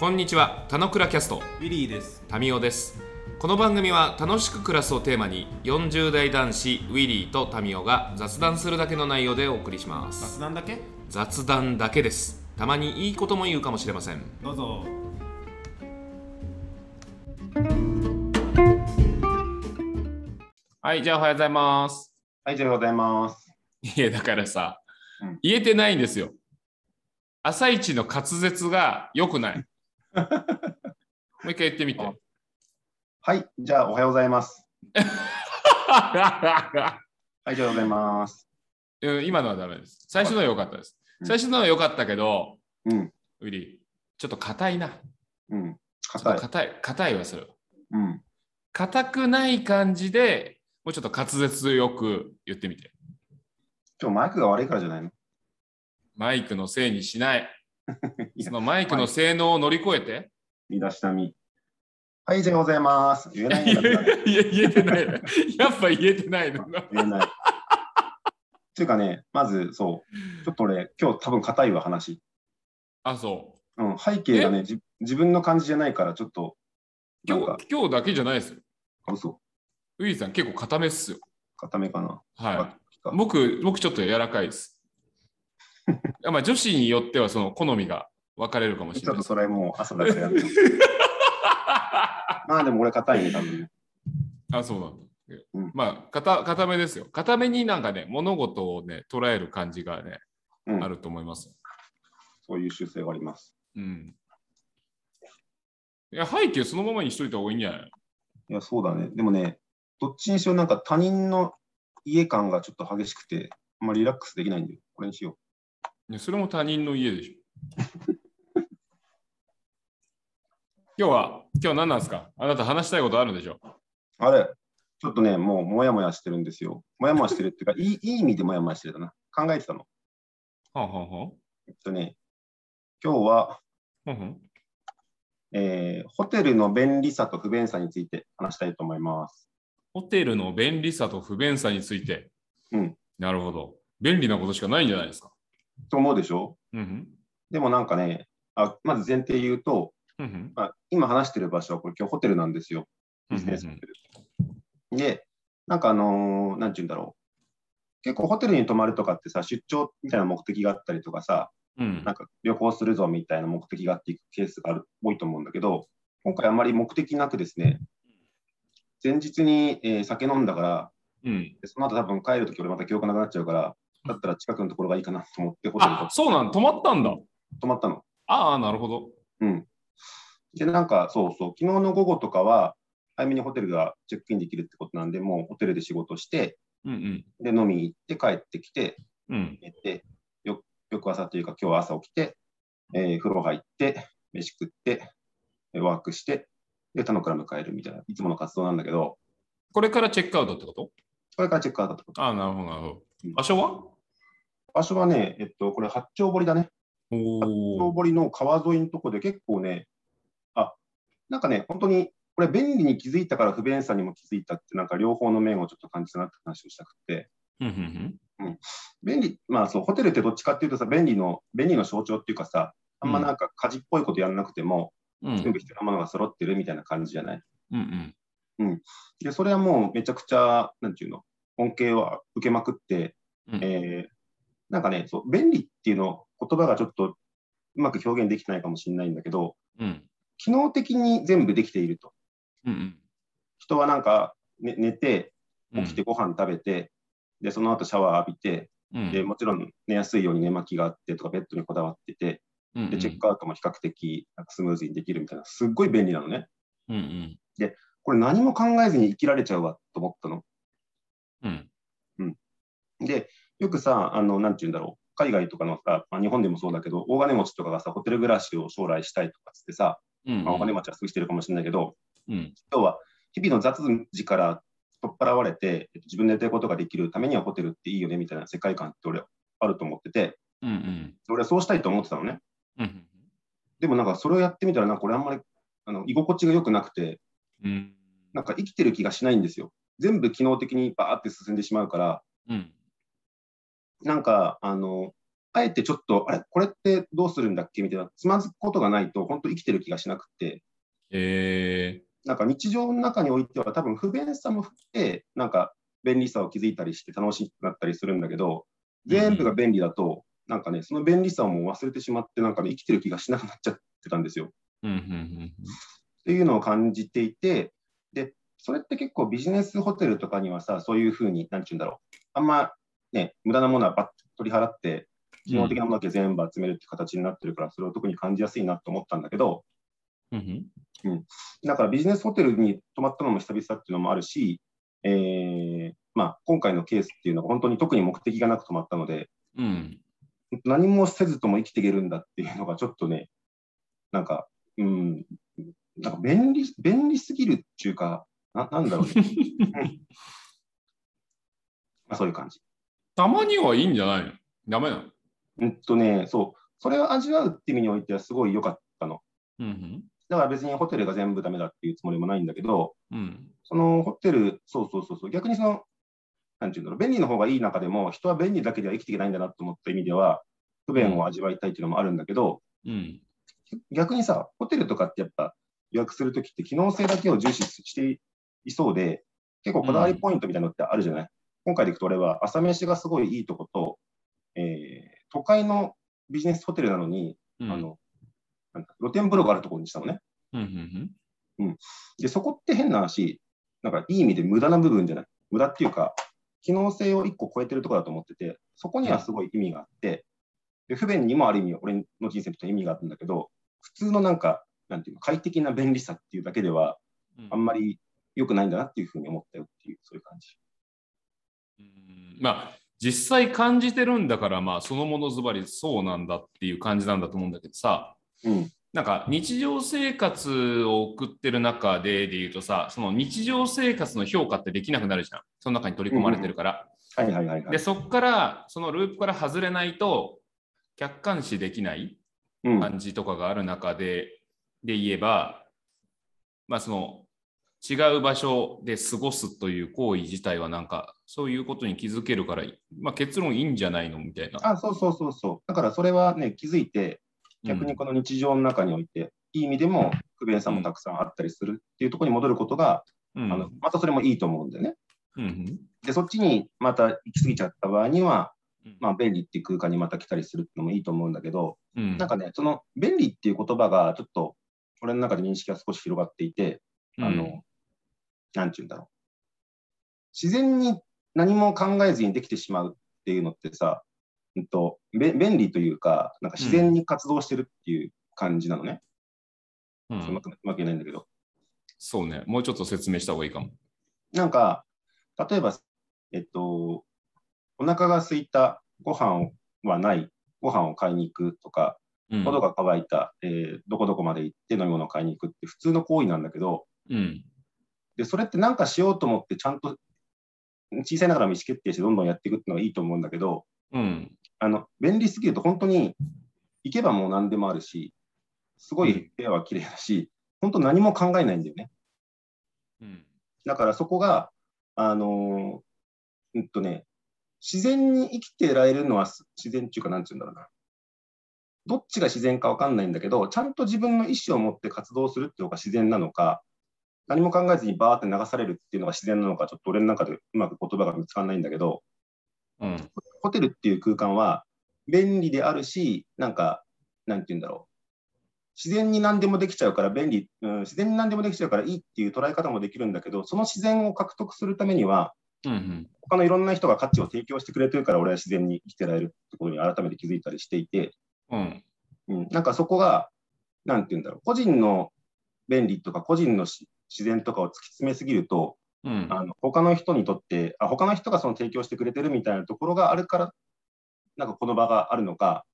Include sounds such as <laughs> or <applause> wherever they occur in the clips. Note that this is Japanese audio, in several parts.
こんにちは、たのくらキャスト、ウィリーです。タミオです。この番組は楽しく暮らすをテーマに、40代男子ウィリーとタミオが雑談するだけの内容でお送りします。雑談だけ？雑談だけです。たまにいいことも言うかもしれません。どうぞ。はい、じゃあおはようございます。はい、じゃあおはようございます。いや、だからさ、うん言えてないんですよ。朝一の滑舌が良くない。<laughs> もう一回言ってみて。はい、じゃあおはようございます。<laughs> はい、じゃあおはようございます。うん今のはダメです。最初のは良かったです。うん最初のは良かったけど、うん、ウィリー、ちょっと硬いな。うん、硬い。硬い、硬いわ、それは。うん、硬くない感じで、もうちょっと滑舌よく言ってみて。今日マイクが悪いからじゃないの？マイクのせいにしない。<laughs> そのマイクの性能を乗り越えて。身だしなみ。はい、じゃあおはようございます。言えない <laughs> いやんだからいや言えてない。やっぱ言えてないの。<laughs> 言えない。っていうかね、まずそう、ちょっと俺、今日多分硬いわ、話。あ、そうん、背景がね、じ自分の感じじゃないから、ちょっと、う。今日今日だけじゃないですよ。あ嘘、ウィリーさん結構硬めっすよ。硬めかな。はい。僕、僕ちょっと柔らかいです。まあ女子によってはその好みが分かれるかもしれない。ちょっとそれもう朝だからやめようまあでも俺硬いね、多分ね。あ、そうなんだ。うんまあ、硬硬めですよ。硬めになんかね、物事をね、捉える感じがね、うんあると思います。そういう習性があります。うん。いや、背景そのままにしといた方がいいんじゃない？いや、そうだね。でもね、どっちにしろなんか他人の家感がちょっと激しくて、あんまりリラックスできないんで、これにしよいやそれも他人の家でしょ。<laughs> 今日は、今日何なんですか？あなた話したいことあるんでしょ？う。あれ、ちょっとね、もうもやもやしてるんですよ。もやもやしてるっていうか、いいいい意味でもやもやしてるだな。考えてたの。はんはんはんえっとね、今日は、はんはんえーホテルの便利さと不便さについて話したいと思います。ホテルの便利さと不便さについて。うん。なるほど。便利なことしかないんじゃないですか？と思うでしょ？うん。でもなんかね、あまず前提言うと、うん。まあ、今話してる場所はこれ今日ホテルなんですよ。ビジネスホテル。で、なんかあのーなんて言うんだろう。結構ホテルに泊まるとかってさ、出張みたいな目的があったりとかさ、うんなんか旅行するぞみたいな目的があっていくケースがある多いと思うんだけど、今回あまり目的なくですね、前日に、えー酒飲んだから、うん。でその後多分帰るとき俺また記憶なくなっちゃうから、だったら近くのところがいいかなと思ってホテルあ、そうなん、泊まったんだ。泊まったの。ああ、なるほど。うん。で、なんかそうそう、昨日の午後とかは、早めにホテルがチェックインできるってことなんで、もうホテルで仕事して、うんで、飲みに行って帰ってきて、うん。うん。寝て、よ翌朝というか今日は朝起きて、えー風呂入って、飯食って、えーワークして、で、他のから迎えるみたいな、いつもの活動なんだけど、これからチェックアウトってこと？これからチェックアウトってこと。ああ、なるほど、なるほどうん。場所は？場所はね、えっと、これ八丁堀だね。お八丁お。堀の川沿いのとこで結構ね、あ、なんかね、本当に、これ便利に気づいたから不便さにも気づいたって、なんか両方の面をちょっと感じたなって話をしたくて、うんうん便利、まあそう、ホテルってどっちかっていうとさ、便利の、便利の象徴っていうかさ、あんまなんか家事っぽいことやらなくても、うん。うん全部必要なものが揃ってるみたいな感じじゃない？うんうん。で、それはもうめちゃくちゃ、なんていうの、恩恵は受けまくって、うんえーなんかね、そう、便利っていうの、言葉がちょっとうまく表現できてないかもしれないんだけど、うん機能的に全部できていると。うん人はなんか、ね、寝て、うん。起きてご飯食べて、で、その後シャワー浴びて、うんで、もちろん寝やすいように寝巻きがあってとか、ベッドにこだわってて、うんで、チェックアウトも比較的なんかスムーズにできるみたいな、すっごい便利なのね。うんうんこれ何も考えずに生きられちゃうわと思ったの。うん。で、よくさ、あの、なんて言うんだろう、海外とかのさ、まあ、日本でもそうだけど、大金持ちとかがさ、ホテル暮らしを将来したいとかっつってさ、うんまあ、大金持ちはすぐしてるかもしれないけど、うん。要は日々の雑事から取っ払われて、えっと自分のやりたいことができるためにはホテルっていいよねみたいな世界観って俺あると思ってて、うんうん。俺はそうしたいと思ってたのね。うん。でもなんかそれをやってみたら、なんか俺あんまりあの居心地が良くなくて、うん。なんか生きてる気がしないんですよ。全部機能的にバーって進んでしまうから、うん。なんか、あの、あえてちょっと、あれ、これってどうするんだっけみたいな、つまずくことがないと、本当生きてる気がしなくて、えなんか日常の中においては、多分不便さも含めて、なんか便利さを気づいたりして楽しくなったりするんだけど、全部が便利だと、なんかね、その便利さをもう忘れてしまって、なんかね、生きてる気がしなくなっちゃってたんですよ。ー、うんうんうん。っていうのを感じていて、で、それって結構ビジネスホテルとかにはさ、そういうふうに、なんて言うんだろう、あんまね、無駄なものはバッと取り払って、基本的なものだけ全部集めるって形になってるから、それを特に感じやすいなと思ったんだけど、うん。うん。だからビジネスホテルに泊まったのも久々っていうのもあるし、えーまあ、今回のケースっていうのが本当に特に目的がなく泊まったので、うん。何もせずとも生きていけるんだっていうのがちょっとね、なんか、うん、なんか便利、便利すぎるっていうか、ななんだろうね。<laughs> うん。まあ、そういう感じ。たまにはいいんじゃないの？ダメなの？うんとね、そう、それを味わうっていう意味においてはすごい良かったの。うんだから別にホテルが全部ダメだっていうつもりもないんだけど、うん。そのホテル、そうそうそうそう、逆にその、なんていうんだろう、便利の方がいい中でも、人は便利だけでは生きていけないんだなと思った意味では、不便を味わいたいっていうのもあるんだけど、うん。逆にさ、ホテルとかってやっぱ予約するときって機能性だけを重視していそうで、結構こだわりポイントみたいなのってあるじゃない、今回でいくと俺は朝飯がすごいいいとこと、えー都会のビジネスホテルなのに、うん。あのなんだ露天風呂があるところにしたのね。うんうんで、そこって変な話、なんかいい意味で無駄な部分じゃない？無駄っていうか、機能性を1個超えてるところだと思ってて、そこにはすごい意味があって、で不便にもある意味、俺の人生にとって意味があるんだけど、普通のなんか、なんていうの、快適な便利さっていうだけでは、うん。あんまり良くないんだなっていうふうに思ったよっていう、そういう感じ。うんまあ実際感じてるんだからまあそのものズバリそうなんだっていう感じなんだと思うんだけどさうん。なんか日常生活を送ってる中でで言うとさその日常生活の評価ってできなくなるじゃんその中に取り込まれてるから、はいはいはいはい。でそこからそのループから外れないと客観視できないうん。感じとかがある中でで言えばまあその違う場所で過ごすという行為自体はなんかそういうことに気づけるから、まあ、結論いいんじゃないのみたいな。あ、そうそうそうそう。だからそれはね、気づいて、逆にこの日常の中において、いい意味でも不便さもたくさんあったりするっていうところに戻ることが、うんあのまたそれもいいと思うんだよね。うんで、そっちにまた行き過ぎちゃった場合には、うんまあ、便利っていう空間にまた来たりするのもいいと思うんだけど、うんなんかね、その便利っていう言葉がちょっと俺の中で認識が少し広がっていて、うんあの、なんていうんだろう。自然に何も考えずにできてしまうっていうのってさ、うんと、べ便利というか、なんか自然に活動してるっていう感じなのね。うんうまくうまく言えないんだけど。そうね、もうちょっと説明した方がいいかも。なんか、例えば、えっと、お腹が空いた、ご飯はない、ご飯を買いに行くとか、うん喉が渇いた、えーどこどこまで行って飲み物を買いに行くって普通の行為なんだけど、うんでそれって何かしようと思って、ちゃんと小さいながらも意思決定してどんどんやっていくっていうのがいいと思うんだけど、うんあの便利すぎると本当に行けばもう何でもあるし、すごい部屋は綺麗だし、本当何も考えないんだよね。うんだからそこが、あのーうんとね、自然に生きてられるのはす自然っていうか、なんていうんだろうな。どっちが自然か分かんないんだけど、ちゃんと自分の意思を持って活動するっていうのが自然なのか、何も考えずにバーって流されるっていうのが自然なのか、ちょっと俺の中でうまく言葉が見つからないんだけど、うん。ホテルっていう空間は便利であるし、なんか、なんていうんだろう。自然に何でもできちゃうから便利、うん、自然に何でもできちゃうからいいっていう捉え方もできるんだけど、その自然を獲得するためには、うん他のいろんな人が価値を提供してくれてるから、俺は自然に生きてられるってことに改めて気づいたりしていて、うん。うん、なんかそこが、なんていうんだろう、個人の便利とか個人のし自然とかを突き詰めすぎると、うんあの他の人にとってあ、他の人がその提供してくれてるみたいなところがあるから、なんかこの場があるのか、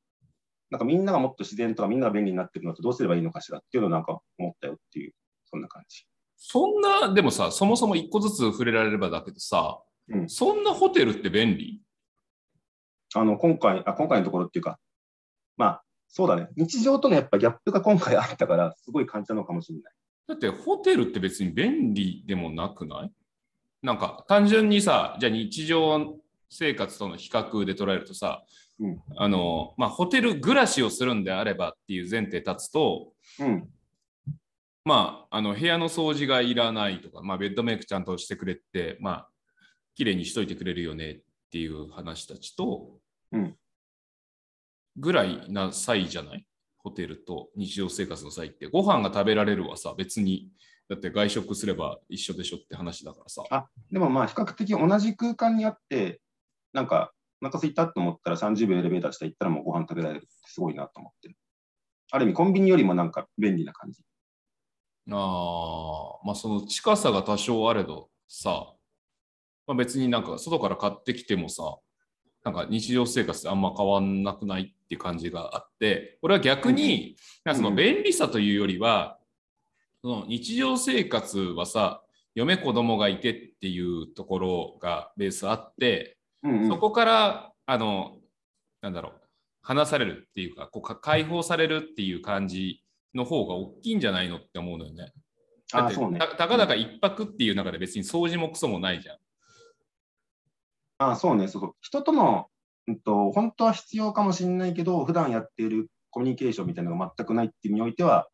なんかみんながもっと自然とかみんなが便利になってるのってどうすればいいのかしらっていうのをなんか思ったよっていう、そんな感じ。そんな、でもさ、そもそも一個ずつ触れられればだけどさ、うんそんなホテルって便利？あの今回あ、今回のところっていうか、まあ、そうだね、日常とのやっぱギャップが今回あったから、すごい感じたのかもしれない。だってホテルって別に便利でもなくない？なんか単純にさ、じゃあ日常生活との比較で捉えるとさ、うん。あのまあ、ホテル暮らしをするんであればっていう前提立つと、うん。まあ、あの部屋の掃除がいらないとか、まあ、ベッドメイクちゃんとしてくれって、まあ、綺麗にしといてくれるよねっていう話たちと、うん。ぐらいな際じゃない？ホテルと日常生活の際って。ご飯が食べられるはさ、別に、だって外食すれば一緒でしょって話だからさ。あ、でもまあ比較的同じ空間にあって、なんか、お腹空いたと思ったら30秒エレベーター下行ったらもうご飯食べられるってすごいなと思ってる。ある意味コンビニよりもなんか便利な感じ。ああ、まあその近さが多少あれどさ、まあ、別になんか外から買ってきてもさ、なんか日常生活あんま変わんなくないっていう感じがあって、これは逆に、なんかその便利さというよりは、その日常生活はさ、嫁子供がいてっていうところがベースあって、うんうんそこから、あの、なんだろう、話されるっていうか、こうか解放されるっていう感じの方が大きいんじゃないのって思うのよね。だってあそうね。たたかだか一泊っていう中で別に掃除もクソもないじゃん。あそうね、そうそう。人との、うんと、本当は必要かもしれないけど、普段やっているコミュニケーションみたいなのが全くないっていうにおいては、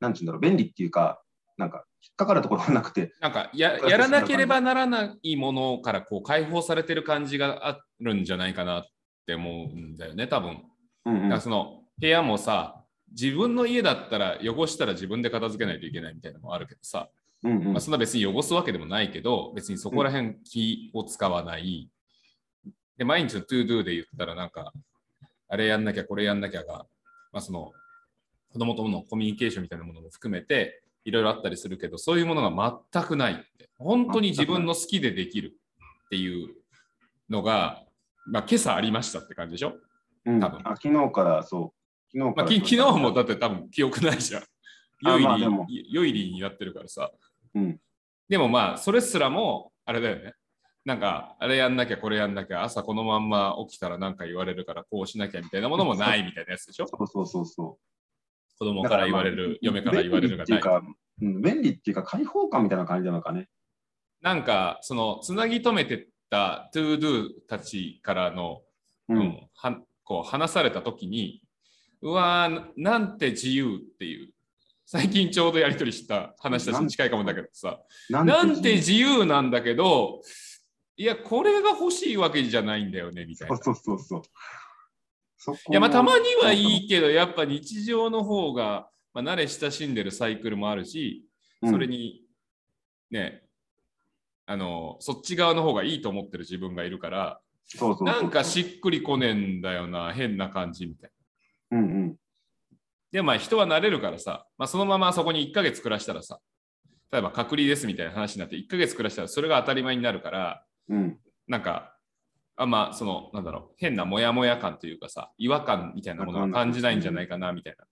なんていうんだろう、便利っていうか、なんか、引っかかるところがなくて、なんかややらなければならないものからこう解放されてる感じがあるんじゃないかなって思うんだよね、多分。うんうんその部屋もさ、自分の家だったら汚したら自分で片付けないといけないみたいなのもあるけどさ、うんうんまあ、そんな別に汚すわけでもないけど、別にそこら辺気を使わない。で、毎日の ToDo で言ったらなんか、あれやんなきゃこれやんなきゃが、まあその、子供とのコミュニケーションみたいなものも含めて、いろいろあったりするけど、そういうものが全くないって。本当に自分の好きでできるっていうのが、まあ今朝ありましたって感じでしょ？うん多分あ昨日からそう。昨日まあ、き昨日もだって多分記憶ないじゃん。あヨイリーまあでもヨイリーになってるからさ。うんでもまあ、それすらも、あれだよね。なんか、あれやんなきゃ、これやんなきゃ、朝このまんま起きたらなんか言われるから、こうしなきゃみたいなものもないみたいなやつでしょ？そうそうそうそう。子供から言われる、嫁から言われるがない。便利っていうか、うん、便利っていうか、開放感みたいな感じなのかね。なんか、その、つなぎ止めてった ToDo たちからの、ううんんはこう話されたときに、うわーな、なんて自由っていう、最近ちょうどやり取りした話たちに近いかもだけどさ、ななんて自由なんだけど、いや、これが欲しいわけじゃないんだよね、みたいな。そうそうそうそいや、まあ、たまにはいいけど、やっぱ日常の方が、まあ、慣れ親しんでるサイクルもあるし、うんそれに、ね、あの、そっち側の方がいいと思ってる自分がいるから、そうそうそうなんかしっくりこねえんだよな、変な感じみたいな。うんうん。で、まあ人は慣れるからさ、まあ、そのままそこに1ヶ月暮らしたらさ、例えば隔離ですみたいな話になって1ヶ月暮らしたらそれが当たり前になるから、うん。なんか、あんまその、なんだろう、変なモヤモヤ感というかさ、違和感みたいなものは感じないんじゃないかなみたいな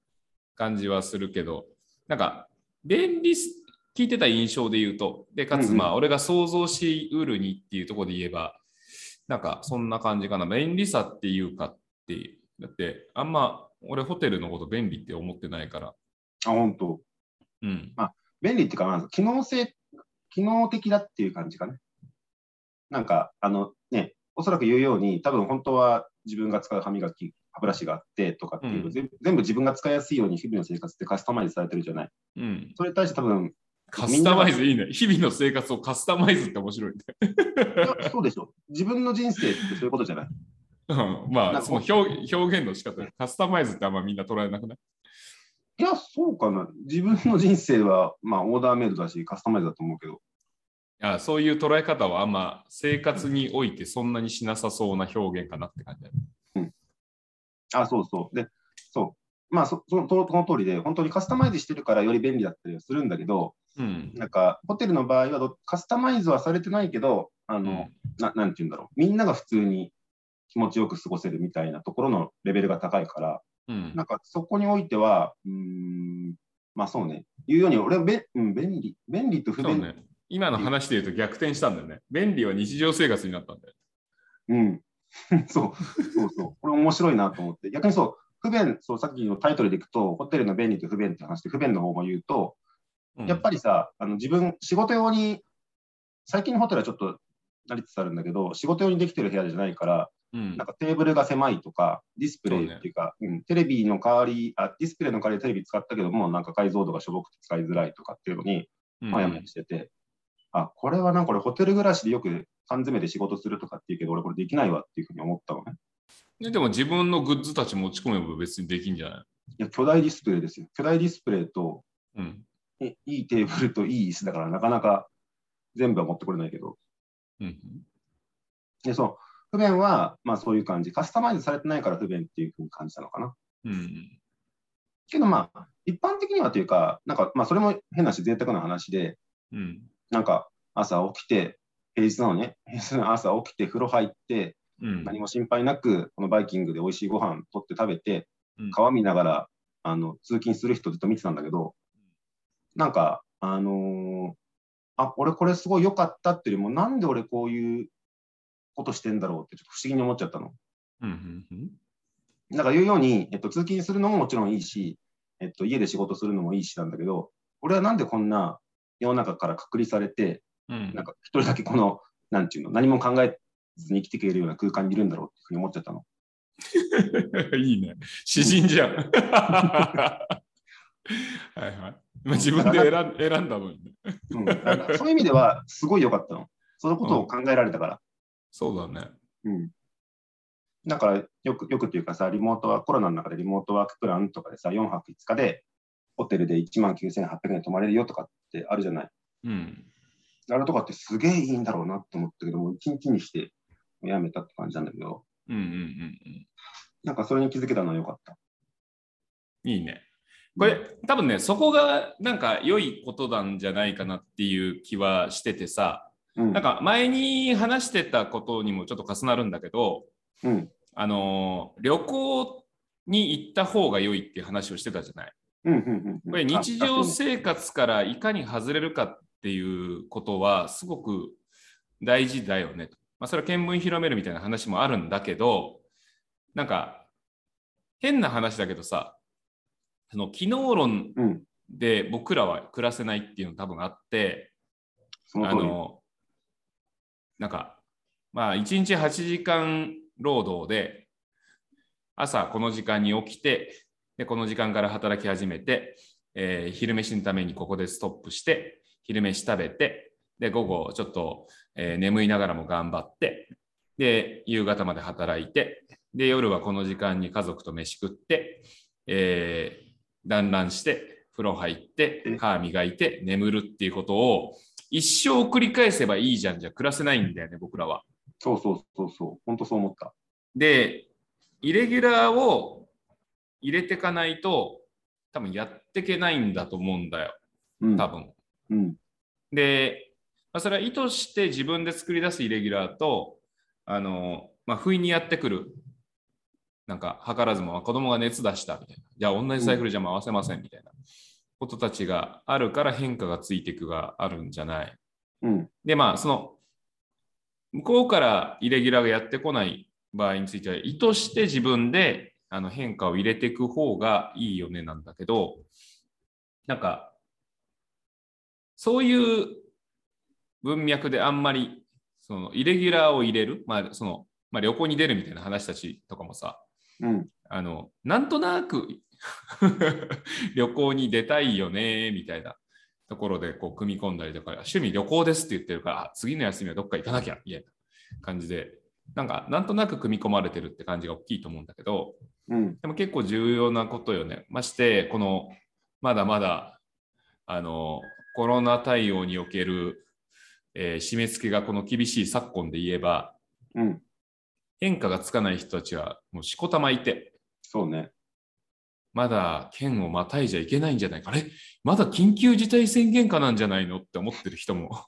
感じはするけど、なんか、便利す、聞いてた印象で言うと、で、かつまあ、俺が想像しうるにっていうところで言えば、なんか、そんな感じかな。便利さっていうかって、だって、あんま、俺ホテルのこと便利って思ってないから、あ、本当。うん。便利っていうか、機能性、機能的だっていう感じかね。なんか、あのね、おそらく言うように、多分本当は自分が使う歯磨き、歯ブラシがあってとかっていう、うん全部自分が使いやすいように日々の生活ってカスタマイズされてるじゃない。うん。それに対して多分、カスタマイズいいね。日々の生活をカスタマイズって面白いね。そうでしょ。自分の人生ってそういうことじゃない。うんまあ、その表表現の仕方、カスタマイズってあんまみんな捉えなくない？いや、そうかな。自分の人生は、まあ、オーダーメイドだし、カスタマイズだと思うけど。あそういう捉え方はあんま生活においてそんなにしなさそうな表現かなって感じだよあ、そうそう。で、そう。まあそ、そのその通りで、本当にカスタマイズしてるからより便利だったりはするんだけど、うん。なんか、ホテルの場合はどカスタマイズはされてないけど、あの、うんななんて言うんだろう。みんなが普通に気持ちよく過ごせるみたいなところのレベルが高いから、うんなんかそこにおいては、うーん、まあそうね。言うように、俺はべ、うん、便利、便利と不便、そうね。今の話で言うと逆転したんだよね。便利は日常生活になったんだよ。うん。<laughs> そう、そうそう。これ面白いなと思って。逆にそう、不便、そう、さっきのタイトルでいくと、ホテルの便利と不便って話で、不便の方も言うと、うんやっぱりさ、あの自分、仕事用に、最近のホテルはちょっとなりつつあるんだけど、仕事用にできてる部屋じゃないから、うんなんかテーブルが狭いとか、ディスプレイっていうか、うん、テレビの代わりあ、ディスプレイの代わりでテレビ使ったけども、なんか解像度がしょぼくて使いづらいとかっていうのに、うんもやもやしてて、あ、これはなんかこれホテル暮らしでよく缶詰で仕事するとかっていうけど、俺これできないわっていうふうに思ったのね。ででも自分のグッズたち持ち込めば別にできんじゃない？いや、巨大ディスプレイですよ。巨大ディスプレイと、うん。えいいテーブルといい椅子だから、なかなか全部は持ってこれないけど、うん。で、そう、不便は、まあそういう感じ。カスタマイズされてないから不便っていうふうに感じたのかな。うん。けどまあ、一般的にはというか、なんか、まあそれも変なし、贅沢な話で、うん。なんか朝起きて、平日なのね、平日の朝起きて、風呂入って、うん。何も心配なく、このバイキングで美味しいご飯取って食べてうん、川見ながら、あの、通勤する人ずっと見てたんだけど、なんか、あのーあ、俺これすごい良かったっていうよりも、なんで俺こういうことしてんだろうってちょっと不思議に思っちゃったの。うん。うん。なんか言うように、えっと、通勤するのももちろんいいし、えっと、家で仕事するのもいいしなんだけど、俺はなんでこんな世の中から隔離されて、うん。なんか一人だけこの、なんていうの、何も考えずに生きていけるような空間にいるんだろうっていうふうに思っちゃったの。<laughs> いいね。詩人じゃん。<laughs> はいはい。まあ、自分で選ん選んだのにね。うん、そういう意味では、すごい良かったの。そのことを考えられたから。そうだね。うん。だから、よく、よくっていうかさ、リモートは、コロナの中でリモートワークプランとかでさ、4泊5日で、ホテルで1万9800円で泊まれるよとかってあるじゃない？うん。あれとかってすげえいいんだろうなって思ったけども、1日にしてやめたって感じなんだけど、うんうんうんうん。なんかそれに気づけたのは良かった。いいね。これ、多分ね、そこがなんか良いことなんじゃないかなっていう気はしててさ、うん。なんか前に話してたことにもちょっと重なるんだけど、うん。あのー旅行に行った方が良いっていう話をしてたじゃない。うん。うん。うん。これ日常あ生活からいかに外れるかっていうことはすごく大事だよね。まあ、それは見聞広めるみたいな話もあるんだけど、なんか変な話だけどさ、その機能論うん。で僕らは暮らせないっていうの多分あって、その通り。あの、なんか、まあ、1日8時間労働で、朝この時間に起きて、で、この時間から働き始めて、えー昼飯のためにここでストップして、昼飯食べて、で、午後ちょっと、えー眠いながらも頑張って、で、夕方まで働いて、で、夜はこの時間に家族と飯食って、えー団らんして、風呂入って、歯磨いて、眠るっていうことを一生繰り返せばいいじゃんじゃ暮らせないんだよね、僕らは。そうそうそうそう。本当そう思った。で、イレギュラーを入れていかないと、多分やっていけないんだと思うんだよ、うん。多分。うん。で、まあ、それは意図して自分で作り出すイレギュラーと、あの、まあ、不意にやってくる、なんか、図らずも、まあ子供が熱出したみたいな。じゃあ、同じサイクルじゃ回せませんみたいなことたちがあるから変化がついていくがあるんじゃない。うん。で、まあ、その、向こうからイレギュラーがやってこない場合については、意図して自分であの変化を入れていく方がいいよねなんだけど、なんか、そういう文脈であんまり、その、イレギュラーを入れる、まあ、その、まあ、旅行に出るみたいな話たちとかもさ、うん。あの、なんとなく <laughs> 旅行に出たいよね、みたいなところでこう組み込んだりとか、趣味旅行ですって言ってるから、あ次の休みはどっか行かなきゃ、みたいな感じで、なんか、なんとなく組み込まれてるって感じが大きいと思うんだけど、うん。でも結構重要なことよね。まして、この、まだまだ、あの、コロナ対応における、えー締め付けがこの厳しい昨今で言えば、うん。変化がつかない人たちはもうしこたまいて、そうね。まだ県をまたいじゃいけないんじゃないか。あれ？まだ緊急事態宣言下なんじゃないのって思ってる人も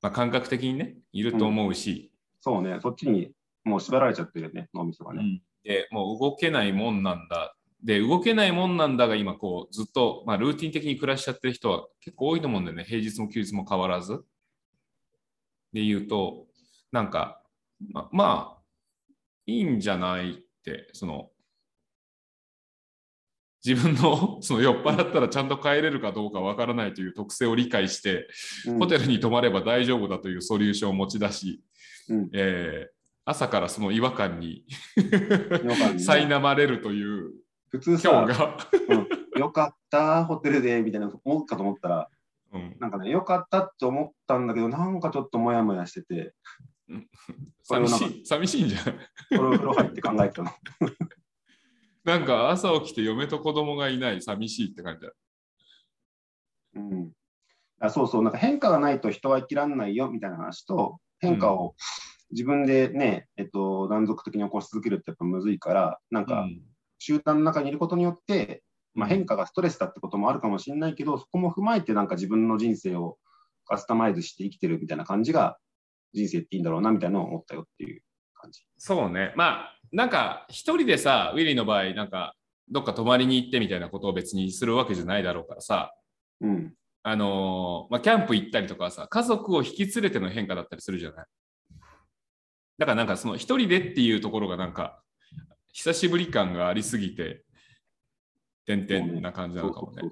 まあ感覚的にね、いると思うし、そうね。そっちにもう縛られちゃってるよね。脳みそがね。で、もう動けないもんなんだ。で、動けないもんなんだが今こうずっと、まあ、ルーティン的に暮らしちゃってる人は結構多いと思うんだよね。平日も休日も変わらず。で言うと、なんか、ままあ、いいんじゃないって、その、自分のその酔っ払ったらちゃんと帰れるかどうかわからないという特性を理解して、うん。ホテルに泊まれば大丈夫だというソリューションを持ち出し、うん。えー朝からその違和感に苛まれるという普通さ、今日が、よかった、ホテルで、みたいな思うかと思ったら、うん。なんかね、よかったって思ったんだけど、なんかちょっともやもやしてて、寂しい寂しいんじゃない？これを風呂入って考えてたの。なんか朝起きて嫁と子供がいない寂しいって感じだ。うん、あそうそう、なんか変化がないと人は生きらんないよみたいな話と、変化を自分でね、えっと、断続的に起こし続けるってやっぱむずいから、なんかうん集団の中にいることによって、まあ、変化がストレスだってこともあるかもしれないけど、そこも踏まえてなんか自分の人生をカスタマイズして生きてるみたいな感じが、人生っていいんだろうなみたいなのを思ったよっていう感じ。そうね。まあ、なんか一人でさ、ウィリーの場合、なんかどっか泊まりに行ってみたいなことを別にするわけじゃないだろうからさ、うん。あのーまあ、キャンプ行ったりとかはさ、家族を引き連れての変化だったりするじゃない。だからなんかその一人でっていうところがなんか、久しぶり感がありすぎて、点々な感じなのかもね。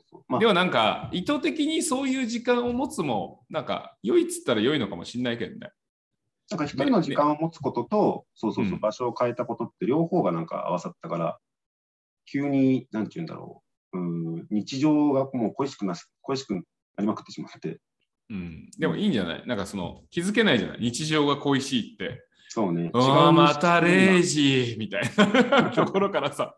でもなんか意図的にそういう時間を持つもなんか良いっつったら良いのかもしれないけどね。なんか一人の時間を持つことと、そうそうそうう、ん。場所を変えたことって両方がなんか合わさったから、急に、なんて言うんだろう、うん、日常がもう恋しくなし、恋しくなりまくってしまって、うん、でもいいんじゃない？なんかその気づけないじゃない？日常が恋しいって。そうね。ああ、また0時時みたいな。<laughs> ところからさ、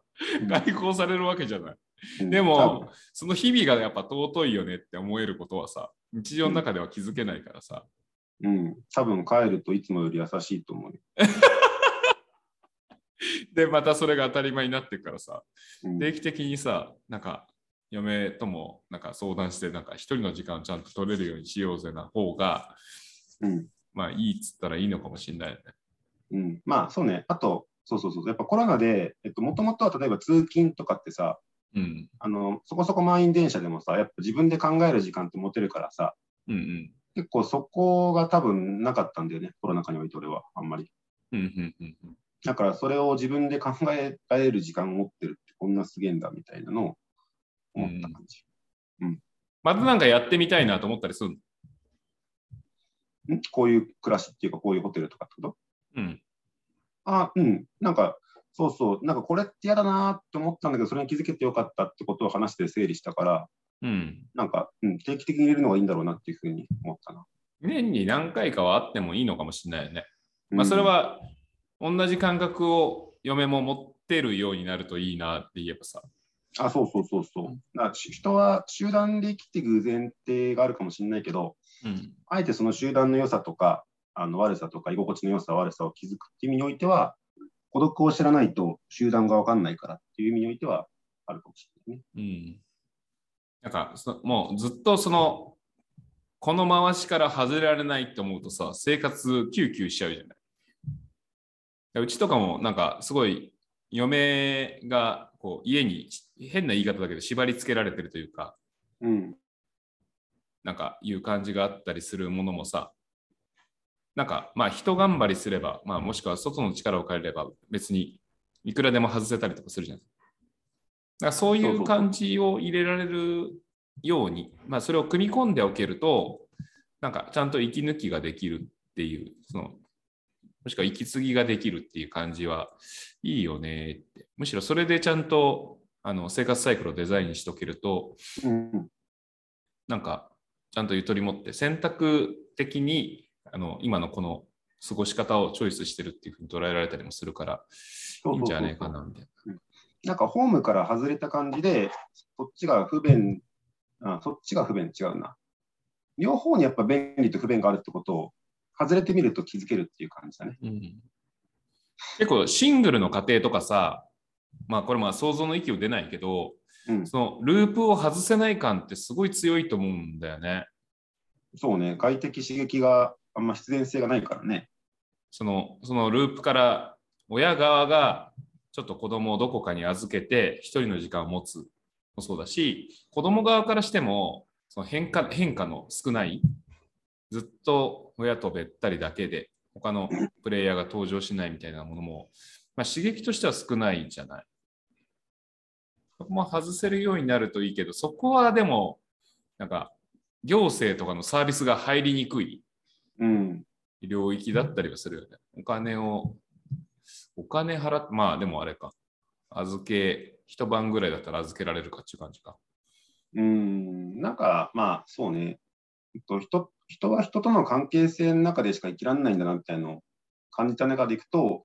解放されるわけじゃない。うん。でも、その日々がやっぱ尊いよねって思えることはさ、日常の中では気づけないからさ。うん、多分帰るといつもより優しいと思うよ。<laughs> で、またそれが当たり前になってくからさ、うん定期的にさ、なんか、嫁ともなんか相談して、なんか一人の時間をちゃんと取れるようにしようぜな方が、うんまあいいっつったらいいのかもしれないよね。うん、まあそうね、あと、そうそうそう、やっぱコロナで、えっと、もともとは例えば通勤とかってさ、うん。あの、そこそこ満員電車でもさ、やっぱ自分で考える時間って持てるからさ、うんうん。結構そこが多分なかったんだよね、コロナ禍において俺は、あんまり。うんうんうんうん。だからそれを自分で考えられる時間を持ってるってこんなすげえんだみたいなのを思った感じ。またなんかやってみたいなと思ったりするの？ん？こういう暮らしっていうか、こういうホテルとかってこと？うん。あ、うん。なんか、そうそう。なんかこれって嫌だなって思ったんだけど、それに気づけてよかったってことを話して整理したから、うん。なんか、うん、定期的に入れるのがいいんだろうなっていうふうに思ったな。年に何回かはあってもいいのかもしれないよね。うんまあそれ、は同じ感覚を嫁も持ってるようになるといいなって言えばさ。あ、そうそうそうそう。だ人は集団で生きていく前提があるかもしれないけど、うん。あえてその集団の良さとか、あの悪さとか、居心地の良さ、悪さを気づくっていう意味においては、孤独を知らないと集団が分かんないからっていう意味においてはあるかもしれないね。うん。なんかそもうずっとその、この回しから外れられないって思うとさ、生活キューキューしちゃうじゃない。うちとかもなんかすごい嫁がこう家に変な言い方だけど縛り付けられてるというか、うん。なんかいう感じがあったりするものもさ、なんかまあ人頑張りすれば、まあもしくは外の力を借りれば別にいくらでも外せたりとかするじゃん。だからそういそう感じを入れられるように、まあそれを組み込んでおけると、なんかちゃんと息抜きができるっていう、その、もしくは息継ぎができるっていう感じはいいよねって。むしろそれでちゃんとあの生活サイクルをデザインしとけると、うん。なんか、ちゃんとゆとり持って、選択的にあの今のこの過ごし方をチョイスしてるっていうふうに捉えられたりもするから、いいんじゃねえかなみたいなんかホームから外れた感じで、そっちが不便、あそっちが不便違うな。両方にやっぱ便利と不便があるってことを、外れてみると気づけるっていう感じだね。な。うん、結構シングルの家庭とかさ、まあこれまあ想像の域を出ないけど、うん。そのループを外せない感ってすごい強いと思うんだよね。そうね。外的刺激があんま必然性がないからね。そのそのループから親側がちょっと子供をどこかに預けて一人の時間を持つもそうだし子供側からしてもその変化変化の少ないずっと親とべったりだけで他のプレイヤーが登場しないみたいなものも、まあ、刺激としては少ないじゃない。そこも外せるようになるといいけど、そこはでも、なんか、行政とかのサービスが入りにくいうん。領域だったりはするよね。お金を、お金払って、まあでもあれか。預け、一晩ぐらいだったら預けられるかっていう感じか。うん。なんか、まあ、そうね。えっと、人人は人との関係性の中でしか生きられないんだなみたいなのを感じた中でいくと、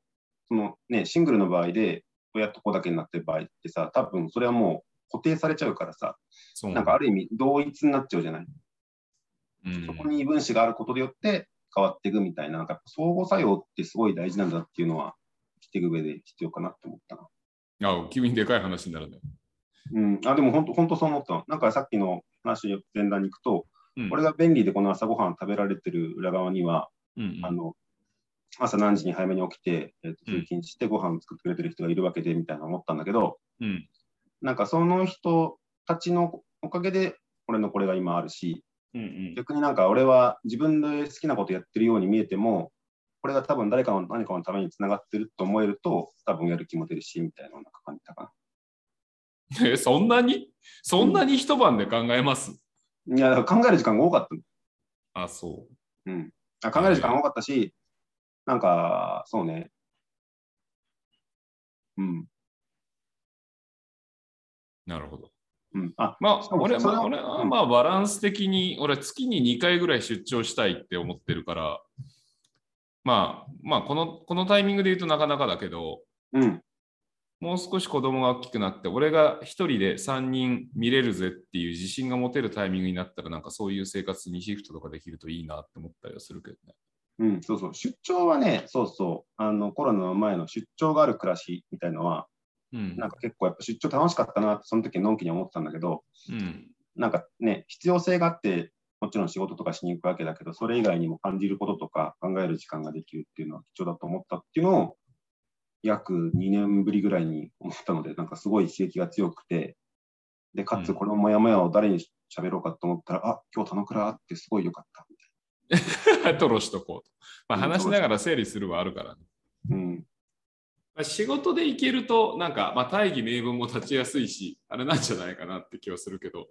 そのね、シングルの場合で、親と子だけになってる場合ってさ、多分それはもう固定されちゃうからさ、なんかある意味同一になっちゃうじゃない？うんそこに分子があることによって変わっていくみたいな、なんか相互作用ってすごい大事なんだっていうのは、生きていく上で必要かなって思ったな。あ、君にでかい話になるね。うん、あでも本当、本当そう思ったの。なんかさっきの話、前段に行くと、うんこれが便利でこの朝ごはん食べられてる裏側には、うんうんあの朝何時に早めに起きて、えーとうん通勤してご飯作ってくれてる人がいるわけでみたいな思ったんだけど、うんなんかその人たちのおかげで、俺のこれが今あるし、うんうん逆になんか俺は自分で好きなことやってるように見えても、これが多分誰かの何かのためにつながってると思えると、多分やる気も出るし、みたいななんか感じたか <laughs> え、そんなに？そんなに一晩で考えます、な。いや、考える時間が多かったのあ、そうん。あ考える時間が多かったし、なんか、そうね。うん。う。なるほど。うん。あ、まあ俺はまあ俺はうんまあバランス的に、俺月に2回ぐらい出張したいって思ってるから、まあ、まあこの、このタイミングで言うとなかなかだけど、うん。もう少し子供が大きくなって、俺が一人で3人見れるぜっていう自信が持てるタイミングになったら、なんかそういう生活にシフトとかできるといいなって思ったりはするけどね。うん、そうそう。出張はね、そうそう。あの、コロナの前の出張がある暮らしみたいのは、うん。なんか結構やっぱ出張楽しかったなって、その時のんきに思ってたんだけど、うん。なんかね、必要性があって、もちろん仕事とかしに行くわけだけど、それ以外にも感じることとか考える時間ができるっていうのは貴重だと思ったっていうのを、約2年ぶりぐらいに思ったので、なんかすごい刺激が強くて、で、かつこのモヤモヤを誰に喋ろうかと思ったら、あ、今日田野倉ってすごい良かったみ <laughs> トロしとこうと。まあ、うん話しながら整理するはあるからね。たいな。うん。まあ仕事で行けると、なんか、まあ、大義名分も立ちやすいし、あれなんじゃないかなって気はするけど、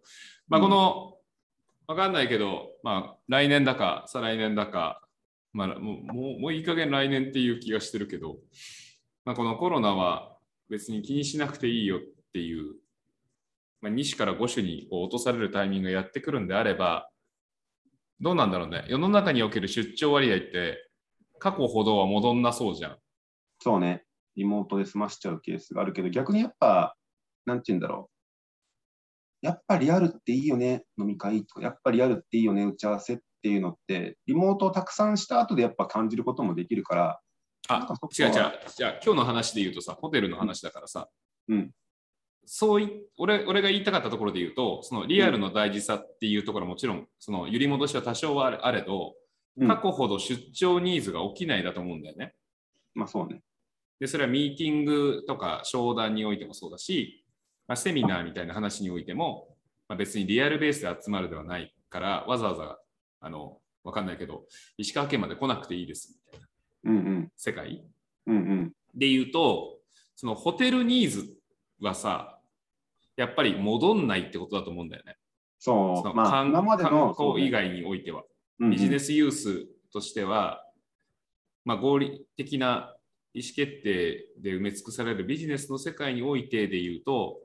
まあ、この、わかんないけど、まあ、来年だか、再来年だか、まあ、もう、もういい加減来年っていう気がしてるけど、まあ、このコロナは別に気にしなくていいよっていう、まあ、2種から5種にこう落とされるタイミングがやってくるんであれば、どうなんだろうね。世の中における出張割合って、過去ほどは戻んなそうじゃん。そうね、リモートで済ましちゃうケースがあるけど、逆にやっぱ、なんて言うんだろう。やっぱリアルっていいよね、飲み会とか、やっぱリアルっていいよね、打ち合わせっていうのって、リモートをたくさんした後でやっぱ感じることもできるから、あ違う違う。じゃあ今日の話で言うとさ、ホテルの話だからさ、うんそうい俺俺が言いたかったところで言うと、そのリアルの大事さっていうところはもちろん、その揺り戻しは多少はあれあれど、うん過去ほど出張ニーズが起きないだと思うんだよね。まあそうね。で、それはミーティングとか商談においてもそうだし、まあ、セミナーみたいな話においても、まあ、別にリアルベースで集まるではないから、わざわざ、あの、わかんないけど、石川県まで来なくていいですみたいなうんうん。世界うんうん。で言うと、そのホテルニーズはさ、やっぱり戻んないってことだと思うんだよね。そ、そうのまあ観光以外においては。そうねビジネスユースとしては、まあ、合理的な意思決定で埋め尽くされるビジネスの世界においてで言うと、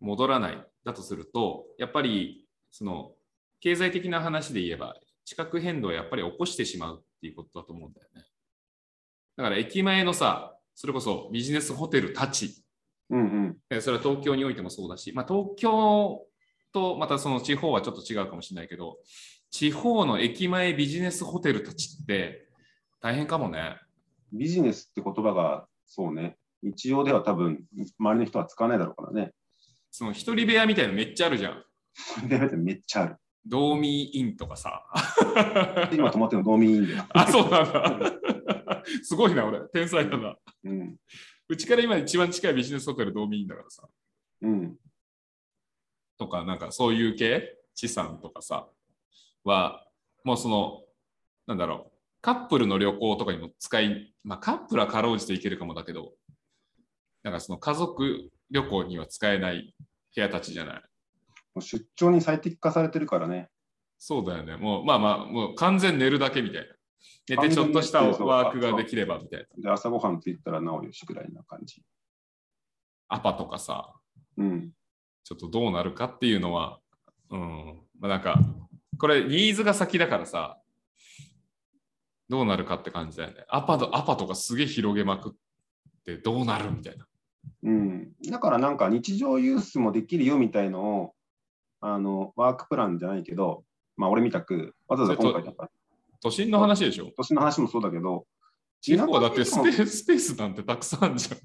戻らないだとすると、やっぱりその経済的な話で言えば、地殻変動をやっぱり起こしてしまうっていうことだと思うんだよね。だから駅前のさ、それこそビジネスホテルたち、うんうん。えそれは東京においてもそうだし、まあ、東京とまたその地方はちょっと違うかもしれないけど、地方の駅前ビジネスホテルたちって大変かもね。ビジネスって言葉が、そうね。日常では多分、周りの人は使わないだろうからね。その一人部屋みたいなのめっちゃあるじゃん。でめっちゃある。ドーミーインとかさ。で今泊まってるのドーミーインだよ。<laughs> あ、そうなんだ。すごいな、俺。天才だな。うん。うちから今一番近いビジネスホテルドーミーインだからさ。うん。とか、なんかそういう系、資産とかさ、は、もうその、なんだろう、カップルの旅行とかにも使い、まあカップルはかろうじていけるかもだけど、なんかその家族旅行には使えない部屋たちじゃない。もう出張に最適化されてるからね。そうだよね。もう、まあまあ、もう完全寝るだけみたいな。寝てちょっとしたワークができればみたいな。で、朝ごはんついたらなおよしぐらいな感じ。アパとかさ、うん。ちょっとどうなるかっていうのは、うん、まあなんか、これニーズが先だからさ、どうなるかって感じだよね。アパとアパとかすげえ広げまくってどうなるみたいな。うん。だからなんか日常ユースもできるよみたいのを、あの、ワークプランじゃないけど、まあ俺みたく、わざわざ今回だから、都心の話でしょ年の話もそうだけど、地方はだってスペーススペースなんてたくさんあるじゃん。い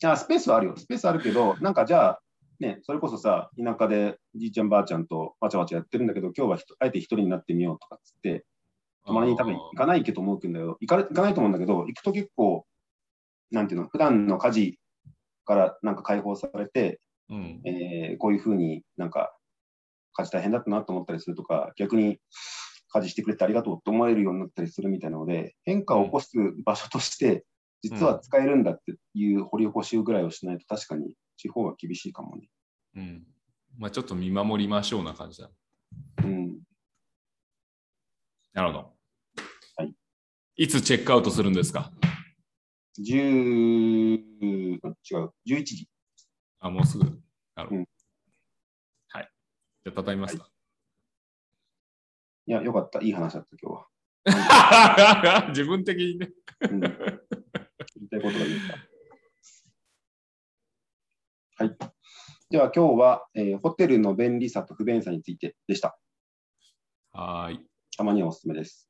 や、スペースはあるよ。スペースあるけど、なんかじゃあ、ね、それこそさ、田舎でじいちゃんばあちゃんとわちゃわちゃやってるんだけど、今日はあえて一人になってみようとかっつって、たまに多分行かないけど思うんだけど、行かれ行かないと思うんだけど、行くと結構、なんていうの、普段の家事からなんか解放されて、うん。えーこういうふうになんか家事大変だったなと思ったりするとか、逆に家事してくれてありがとうと思えるようになったりするみたいなので、変化を起こす場所として、実は使えるんだっていう掘り起こしぐらいをしないと、確かに地方は厳しいかもね。うん。まあちょっと見守りましょうな感じだ。うん。なるほど。はい。いつチェックアウトするんですか？10、違う、11時。あ、もうすぐ。なるほど。うんはい。じゃあ、畳みますか。いや、よかった。いい話だった、今日は。<laughs> 自分的にね。うん、言いたいことが言えた。はい。では、今日は、えーホテルの便利さと不便さについてでした。はーい。たまにはおすすめです。